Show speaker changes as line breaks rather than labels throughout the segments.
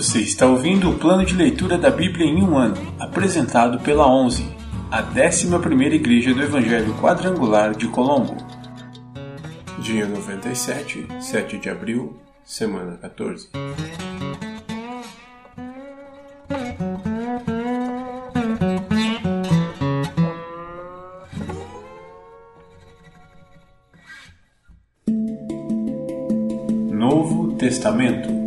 Você está ouvindo o plano de leitura da Bíblia em um ano, apresentado pela 11, a 11ª Igreja do Evangelho Quadrangular de Colombo.
Dia 97, 7 de abril, semana 14.
Novo Testamento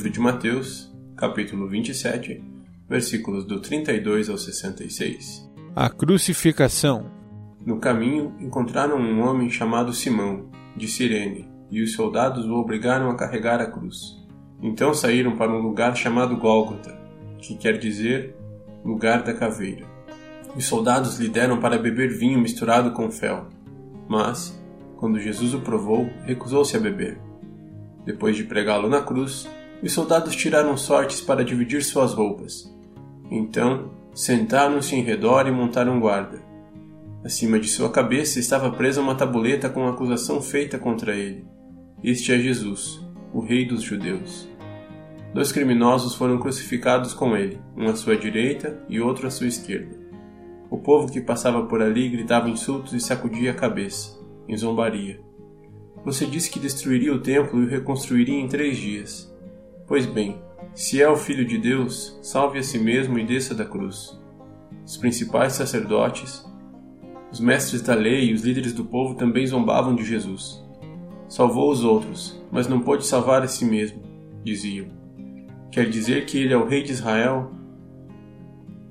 Livro de Mateus, capítulo 27, versículos do 32 ao 66.
A crucificação.
No caminho encontraram um homem chamado Simão, de Cirene, e os soldados o obrigaram a carregar a cruz. Então saíram para um lugar chamado Gólgota, que quer dizer lugar da caveira. Os soldados lhe deram para beber vinho misturado com fel, mas, quando Jesus o provou, recusou-se a beber. Depois de pregá-lo na cruz, os soldados tiraram sortes para dividir suas roupas. Então, sentaram-se em redor e montaram guarda. Acima de sua cabeça estava presa uma tabuleta com a acusação feita contra ele. Este é Jesus, o Rei dos Judeus. Dois criminosos foram crucificados com ele, um à sua direita e outro à sua esquerda. O povo que passava por ali gritava insultos e sacudia a cabeça, em zombaria. Você disse que destruiria o templo e o reconstruiria em três dias. Pois bem, se é o Filho de Deus, salve a si mesmo e desça da cruz. Os principais sacerdotes, os mestres da lei e os líderes do povo também zombavam de Jesus. Salvou os outros, mas não pôde salvar a si mesmo, diziam. Quer dizer que ele é o Rei de Israel?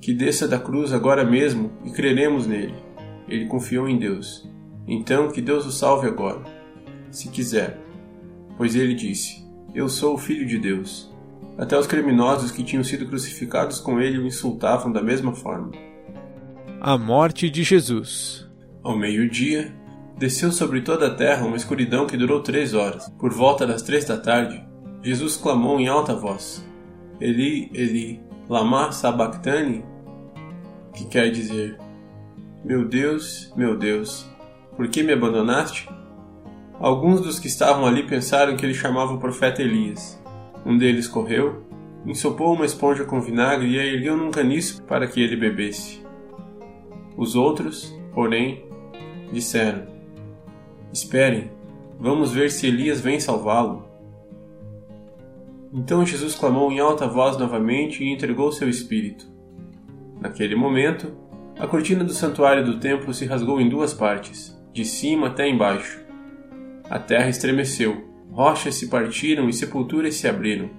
Que desça da cruz agora mesmo e creremos nele. Ele confiou em Deus. Então que Deus o salve agora, se quiser. Pois ele disse: eu sou o Filho de Deus. Até os criminosos que tinham sido crucificados com ele o insultavam da mesma forma.
A morte de Jesus.
Ao meio-dia, desceu sobre toda a terra uma escuridão que durou três horas. Por volta das três da tarde, Jesus clamou em alta voz: Eli, Eli, lama sabachthani? Que quer dizer: Meu Deus, meu Deus, por que me abandonaste? Alguns dos que estavam ali pensaram que ele chamava o profeta Elias. Um deles correu, ensopou uma esponja com vinagre e a ergueu num caniço para que ele bebesse. Os outros, porém, disseram: Esperem, vamos ver se Elias vem salvá-lo. Então Jesus clamou em alta voz novamente e entregou seu espírito. Naquele momento, a cortina do santuário do templo se rasgou em duas partes, de cima até embaixo a terra estremeceu, rochas se partiram e sepulturas se abriram.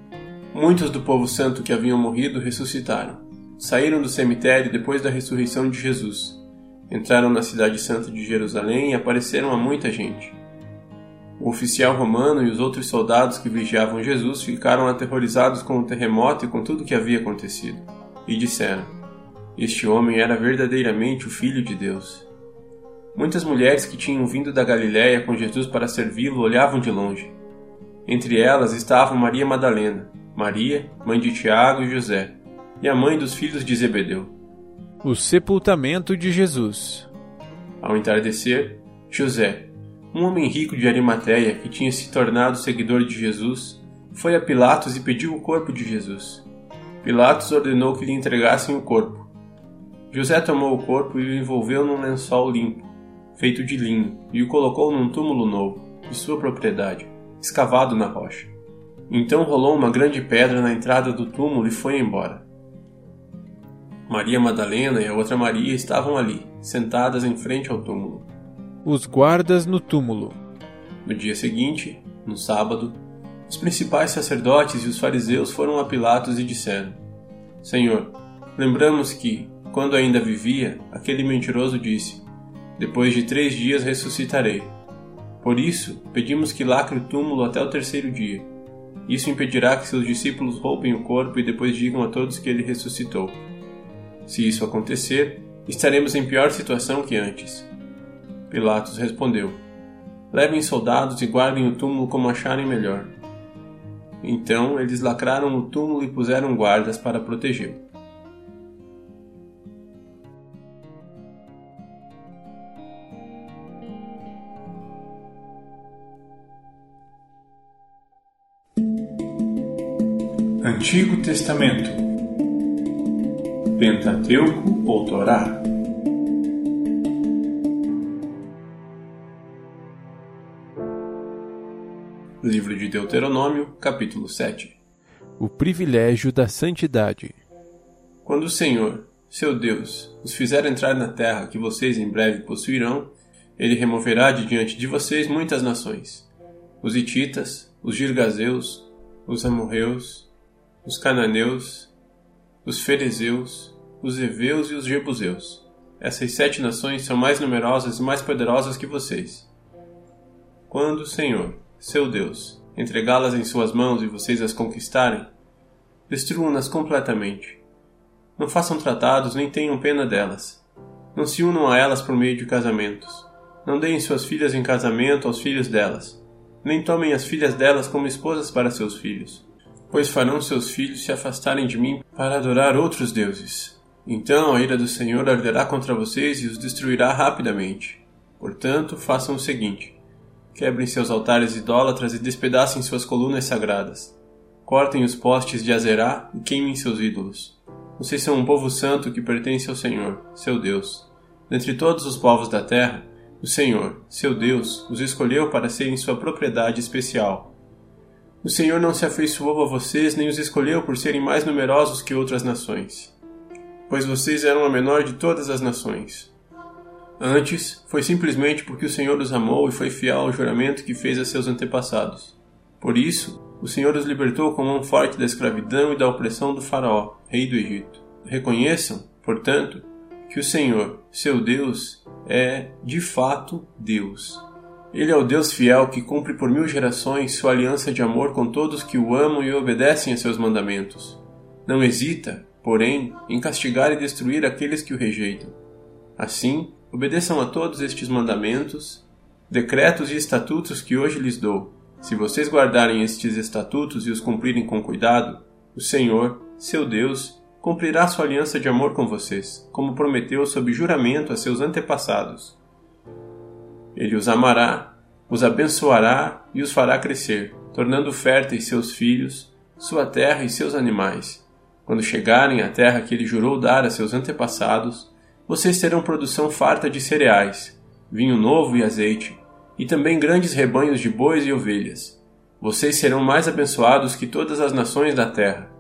Muitos do povo santo que haviam morrido ressuscitaram. Saíram do cemitério depois da ressurreição de Jesus. Entraram na cidade santa de Jerusalém e apareceram a muita gente. O oficial romano e os outros soldados que vigiavam Jesus ficaram aterrorizados com o terremoto e com tudo o que havia acontecido, e disseram: Este homem era verdadeiramente o Filho de Deus. Muitas mulheres que tinham vindo da Galiléia com Jesus para servi-lo olhavam de longe. Entre elas estavam Maria Madalena, Maria, mãe de Tiago e José, e a mãe dos filhos de Zebedeu.
O sepultamento de Jesus.
Ao entardecer, José, um homem rico de Arimateia que tinha se tornado seguidor de Jesus, foi a Pilatos e pediu o corpo de Jesus. Pilatos ordenou que lhe entregassem o corpo. José tomou o corpo e o envolveu num lençol limpo feito de linho, e o colocou num túmulo novo, de sua propriedade, escavado na rocha. Então rolou uma grande pedra na entrada do túmulo e foi embora. Maria Madalena e a outra Maria estavam ali, sentadas em frente ao túmulo.
Os guardas no túmulo.
No dia seguinte, no sábado, os principais sacerdotes e os fariseus foram a Pilatos e disseram: Senhor, lembramos que, quando ainda vivia, aquele mentiroso disse: depois de três dias ressuscitarei. Por isso, pedimos que lacre o túmulo até o terceiro dia. Isso impedirá que seus discípulos roubem o corpo e depois digam a todos que ele ressuscitou. Se isso acontecer, estaremos em pior situação que antes. Pilatos respondeu: Levem soldados e guardem o túmulo como acharem melhor. Então eles lacraram o túmulo e puseram guardas para protegê-lo.
Antigo Testamento. Pentateuco ou Torá?
Livro de Deuteronômio, capítulo 7
O privilégio da santidade.
Quando o Senhor, seu Deus, os fizer entrar na terra que vocês em breve possuirão, ele removerá de diante de vocês muitas nações: os Hititas, os Girgazeus, os Amorreus, os Cananeus, os Ferezeus, os Eveus e os Jebuseus. Essas sete nações são mais numerosas e mais poderosas que vocês. Quando o Senhor, seu Deus, entregá-las em suas mãos e vocês as conquistarem, destruam-nas completamente. Não façam tratados nem tenham pena delas. Não se unam a elas por meio de casamentos. Não deem suas filhas em casamento aos filhos delas. Nem tomem as filhas delas como esposas para seus filhos pois farão seus filhos se afastarem de mim para adorar outros deuses. Então a ira do Senhor arderá contra vocês e os destruirá rapidamente. Portanto, façam o seguinte: quebrem seus altares idólatras e despedacem suas colunas sagradas. Cortem os postes de Azerá e queimem seus ídolos. Vocês são um povo santo que pertence ao Senhor, seu Deus. Dentre todos os povos da terra, o Senhor, seu Deus, os escolheu para serem sua propriedade especial o Senhor não se afeiçoou a vocês nem os escolheu por serem mais numerosos que outras nações, pois vocês eram a menor de todas as nações. Antes, foi simplesmente porque o Senhor os amou e foi fiel ao juramento que fez a seus antepassados. Por isso, o Senhor os libertou com mão forte da escravidão e da opressão do Faraó, rei do Egito. Reconheçam, portanto, que o Senhor, seu Deus, é de fato Deus ele é o Deus fiel que cumpre por mil gerações sua aliança de amor com todos que o amam e obedecem a seus mandamentos. Não hesita, porém, em castigar e destruir aqueles que o rejeitam. Assim, obedeçam a todos estes mandamentos, decretos e estatutos que hoje lhes dou. Se vocês guardarem estes estatutos e os cumprirem com cuidado, o Senhor, seu Deus, cumprirá sua aliança de amor com vocês, como prometeu sob juramento a seus antepassados. Ele os amará, os abençoará e os fará crescer, tornando férteis seus filhos, sua terra e seus animais. Quando chegarem à terra que ele jurou dar a seus antepassados, vocês terão produção farta de cereais, vinho novo e azeite, e também grandes rebanhos de bois e ovelhas. Vocês serão mais abençoados que todas as nações da terra.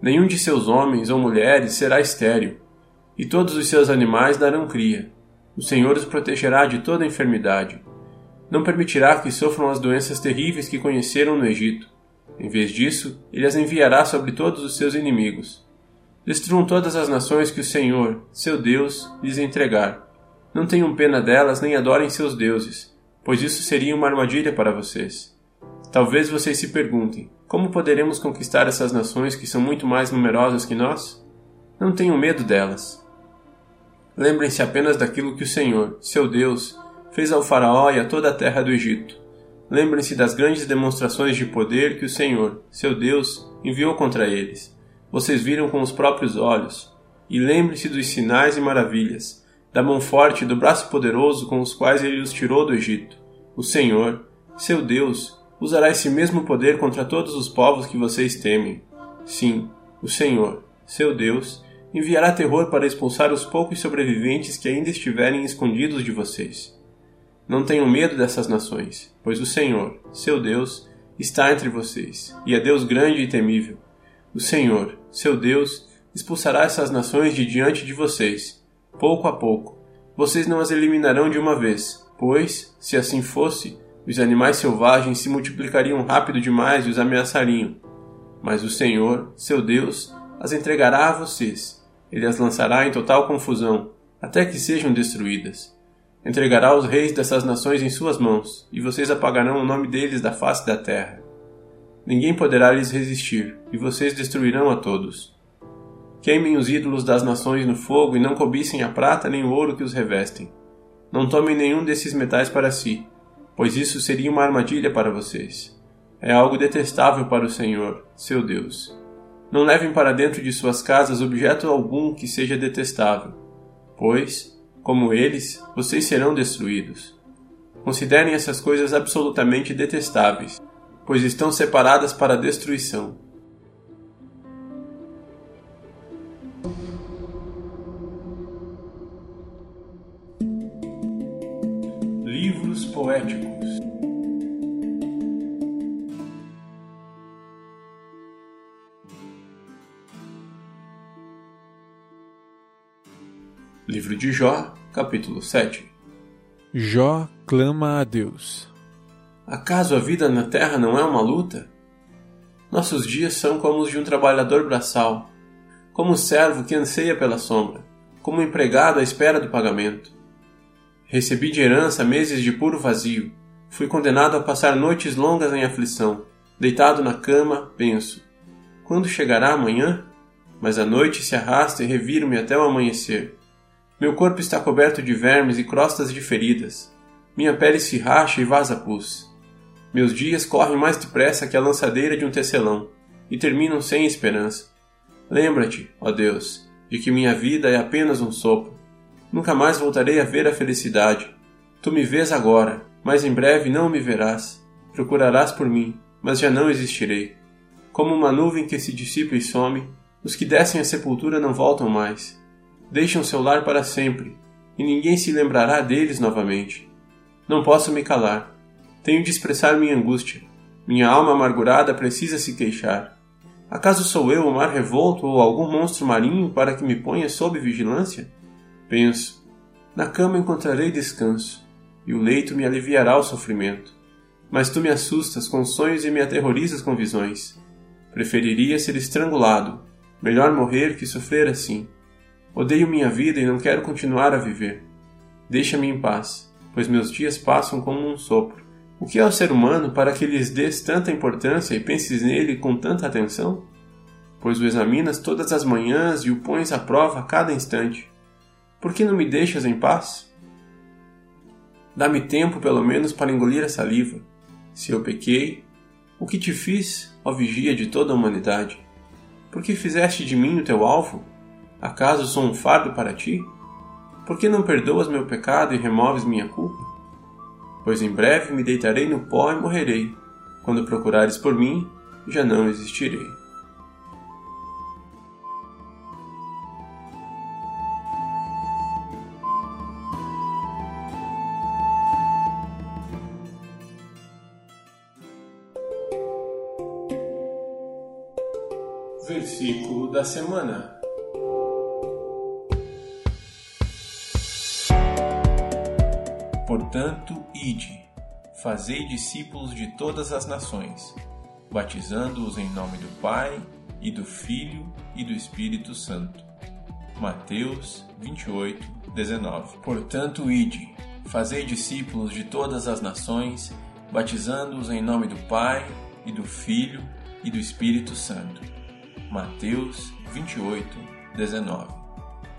Nenhum de seus homens ou mulheres será estéril, e todos os seus animais darão cria. O Senhor os protegerá de toda enfermidade. Não permitirá que sofram as doenças terríveis que conheceram no Egito. Em vez disso, ele as enviará sobre todos os seus inimigos. Destruam todas as nações que o Senhor, seu Deus, lhes entregar. Não tenham pena delas nem adorem seus deuses, pois isso seria uma armadilha para vocês. Talvez vocês se perguntem: como poderemos conquistar essas nações que são muito mais numerosas que nós? Não tenham medo delas. Lembrem-se apenas daquilo que o Senhor, seu Deus, fez ao Faraó e a toda a terra do Egito. Lembrem-se das grandes demonstrações de poder que o Senhor, seu Deus, enviou contra eles. Vocês viram com os próprios olhos. E lembrem-se dos sinais e maravilhas, da mão forte e do braço poderoso com os quais ele os tirou do Egito. O Senhor, seu Deus, usará esse mesmo poder contra todos os povos que vocês temem. Sim, o Senhor, seu Deus, enviará terror para expulsar os poucos sobreviventes que ainda estiverem escondidos de vocês. Não tenham medo dessas nações, pois o Senhor, seu Deus, está entre vocês, e é Deus grande e temível. O Senhor, seu Deus, expulsará essas nações de diante de vocês, pouco a pouco. Vocês não as eliminarão de uma vez, pois, se assim fosse, os animais selvagens se multiplicariam rápido demais e os ameaçariam. Mas o Senhor, seu Deus, as entregará a vocês, ele as lançará em total confusão, até que sejam destruídas. Entregará os reis dessas nações em suas mãos, e vocês apagarão o nome deles da face da terra. Ninguém poderá lhes resistir, e vocês destruirão a todos. Queimem os ídolos das nações no fogo e não cobicem a prata nem o ouro que os revestem. Não tomem nenhum desses metais para si, pois isso seria uma armadilha para vocês. É algo detestável para o Senhor, seu Deus. Não levem para dentro de suas casas objeto algum que seja detestável, pois, como eles, vocês serão destruídos. Considerem essas coisas absolutamente detestáveis, pois estão separadas para destruição. Livro de Jó, capítulo 7
Jó clama a Deus.
Acaso a vida na terra não é uma luta? Nossos dias são como os de um trabalhador braçal, como um servo que anseia pela sombra, como um empregado à espera do pagamento. Recebi de herança meses de puro vazio, fui condenado a passar noites longas em aflição, deitado na cama, penso: quando chegará amanhã? Mas a noite se arrasta e reviro-me até o amanhecer. Meu corpo está coberto de vermes e crostas de feridas. Minha pele se racha e vaza pus. Meus dias correm mais depressa que a lançadeira de um tecelão e terminam sem esperança. Lembra-te, ó Deus, de que minha vida é apenas um sopro. Nunca mais voltarei a ver a felicidade. Tu me vês agora, mas em breve não me verás. Procurarás por mim, mas já não existirei. Como uma nuvem que se dissipa e some, os que descem à sepultura não voltam mais. Deixam seu lar para sempre, e ninguém se lembrará deles novamente. Não posso me calar tenho de expressar minha angústia. Minha alma amargurada precisa se queixar. Acaso sou eu o mar revolto ou algum monstro marinho para que me ponha sob vigilância? Penso. Na cama encontrarei descanso, e o leito me aliviará o sofrimento. Mas tu me assustas com sonhos e me aterrorizas com visões. Preferiria ser estrangulado. Melhor morrer que sofrer assim. Odeio minha vida e não quero continuar a viver. Deixa-me em paz, pois meus dias passam como um sopro. O que é o ser humano para que lhes dês tanta importância e penses nele com tanta atenção? Pois o examinas todas as manhãs e o pões à prova a cada instante. Por que não me deixas em paz? Dá-me tempo, pelo menos, para engolir a saliva. Se eu pequei, o que te fiz, ó vigia de toda a humanidade? Por que fizeste de mim o teu alvo? Acaso sou um fardo para ti? Por que não perdoas meu pecado e removes minha culpa? pois em breve me deitarei no pó e morrerei. Quando procurares por mim, já não existirei.
Versículo da semana. Portanto, ide, fazei discípulos de todas as nações, batizando-os em nome do Pai, e do Filho e do Espírito Santo. Mateus 28, 19. Portanto, ide, fazei discípulos de todas as nações, batizando-os em nome do Pai, e do Filho e do Espírito Santo. Mateus 28, 19.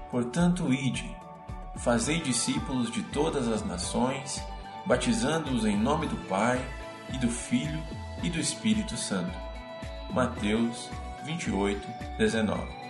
Portanto, ide, Fazei discípulos de todas as nações, batizando-os em nome do Pai, e do Filho e do Espírito Santo. Mateus 28, 19